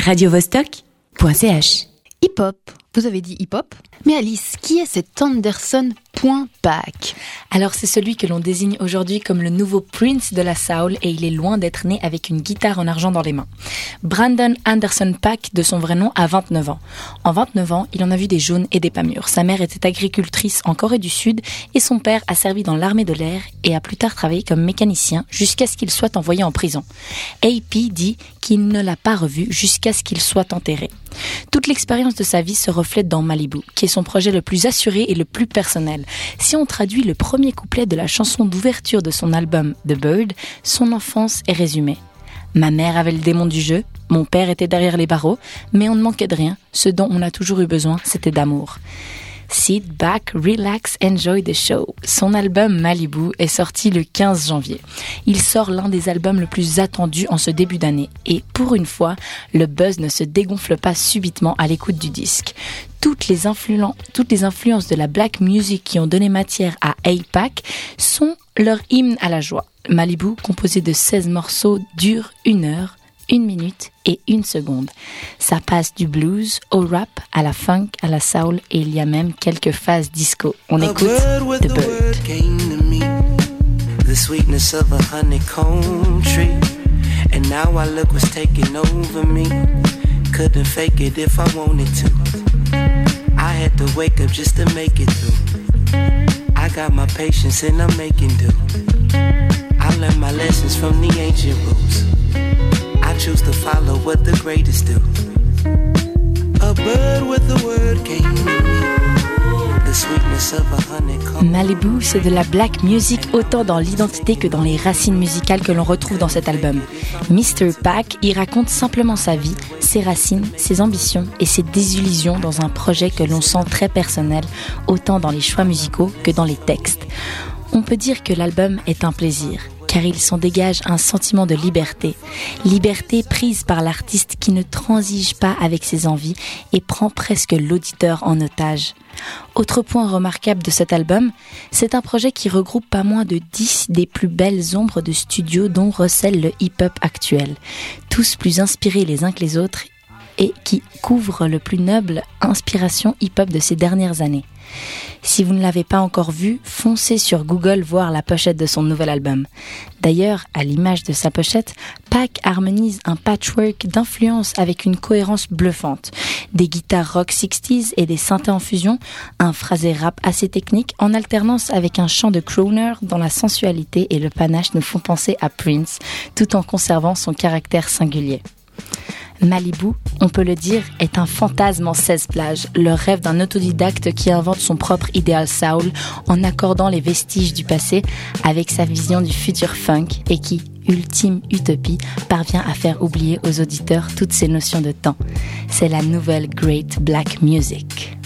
radiovostok.ch. Hip-hop. Vous avez dit hip-hop Mais Alice, qui est cet Anderson Pack Alors c'est celui que l'on désigne aujourd'hui comme le nouveau Prince de la Soul et il est loin d'être né avec une guitare en argent dans les mains. Brandon Anderson Pack, de son vrai nom, a 29 ans. En 29 ans, il en a vu des jaunes et des pas mûrs. Sa mère était agricultrice en Corée du Sud et son père a servi dans l'armée de l'air et a plus tard travaillé comme mécanicien jusqu'à ce qu'il soit envoyé en prison. AP dit qu'il ne l'a pas revu jusqu'à ce qu'il soit enterré. Toute l'expérience de sa vie se reflète dans Malibu, qui est son projet le plus assuré et le plus personnel. Si on traduit le premier couplet de la chanson d'ouverture de son album The Bird, son enfance est résumée. Ma mère avait le démon du jeu, mon père était derrière les barreaux, mais on ne manquait de rien. Ce dont on a toujours eu besoin, c'était d'amour. Sit back, relax, enjoy the show. Son album Malibu est sorti le 15 janvier. Il sort l'un des albums le plus attendus en ce début d'année. Et pour une fois, le buzz ne se dégonfle pas subitement à l'écoute du disque. Toutes les, influences de la black music qui ont donné matière à APAC sont leur hymne à la joie. Malibu, composé de 16 morceaux, dure une heure une minute et une seconde. Ça passe du blues au rap, à la funk, à la soul et il y a même quelques phases disco. On écoute The Bird. The sweetness of a honeycomb tree. And now I look what's taking over me. Couldn't fake it if I wanted to. I had to wake up just to make it through. I got my patience and I'm making do. I learned my lessons from the ancient rules. To follow what the greatest do. A bird with word came Malibu, c'est de la black music autant dans l'identité que dans les racines musicales que l'on retrouve dans cet album. Mr. Pack y raconte simplement sa vie, ses racines, ses ambitions et ses désillusions dans un projet que l'on sent très personnel, autant dans les choix musicaux que dans les textes. On peut dire que l'album est un plaisir, car il s'en dégage un sentiment de liberté. Liberté prise par l'artiste qui ne transige pas avec ses envies et prend presque l'auditeur en otage. Autre point remarquable de cet album, c'est un projet qui regroupe pas moins de 10 des plus belles ombres de studio dont recèle le hip-hop actuel, tous plus inspirés les uns que les autres et qui couvrent le plus noble inspiration hip-hop de ces dernières années. Si vous ne l'avez pas encore vu, foncez sur Google voir la pochette de son nouvel album. D'ailleurs, à l'image de sa pochette, Pac harmonise un patchwork d'influences avec une cohérence bluffante. Des guitares rock 60s et des synthés en fusion, un phrasé rap assez technique en alternance avec un chant de crooner dont la sensualité et le panache nous font penser à Prince, tout en conservant son caractère singulier. Malibu, on peut le dire, est un fantasme en 16 plages, le rêve d'un autodidacte qui invente son propre idéal soul en accordant les vestiges du passé avec sa vision du futur funk et qui, ultime utopie, parvient à faire oublier aux auditeurs toutes ces notions de temps. C'est la nouvelle Great Black Music.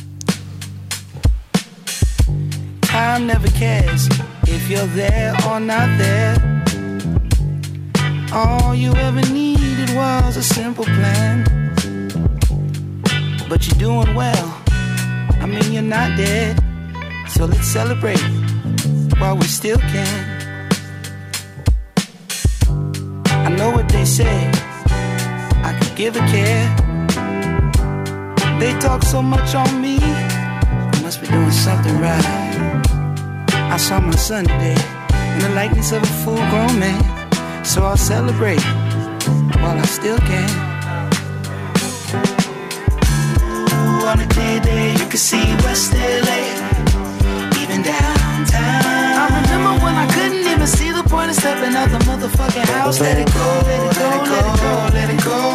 All you ever needed was a simple plan. But you're doing well. I mean, you're not dead. So let's celebrate while we still can. I know what they say. I could give a care. They talk so much on me. I must be doing something right. I saw my son today in the likeness of a full grown man. So I'll celebrate while I still can. On a day day, you can see West LA, even downtown. I remember when I couldn't even see the point of stepping out the motherfucking house. Let it go, let it go, let it go, let it go, let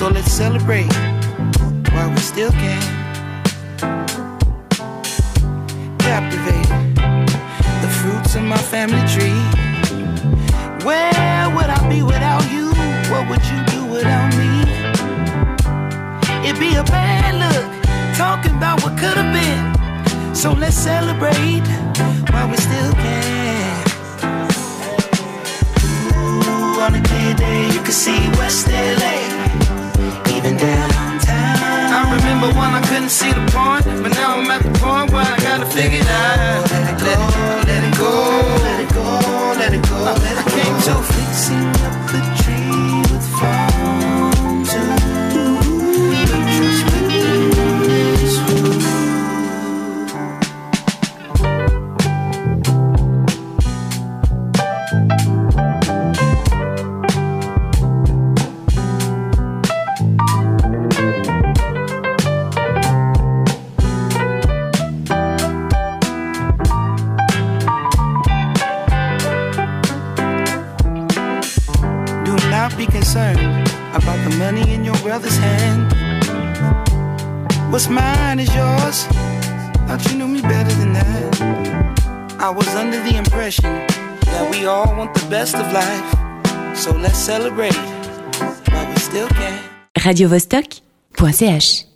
So let's celebrate while we still can. Captivated, the fruits of my family tree. Where would I be without you? What would you do without me? It'd be a bad look, talking about what could have been. So let's celebrate while see the point, but now I'm at the point where I gotta figure it out. Be concerned about the money in your brother's hand. What's mine is yours. Thought you knew me better than that. I was under the impression that we all want the best of life. So let's celebrate while we still can. radiovostok.ch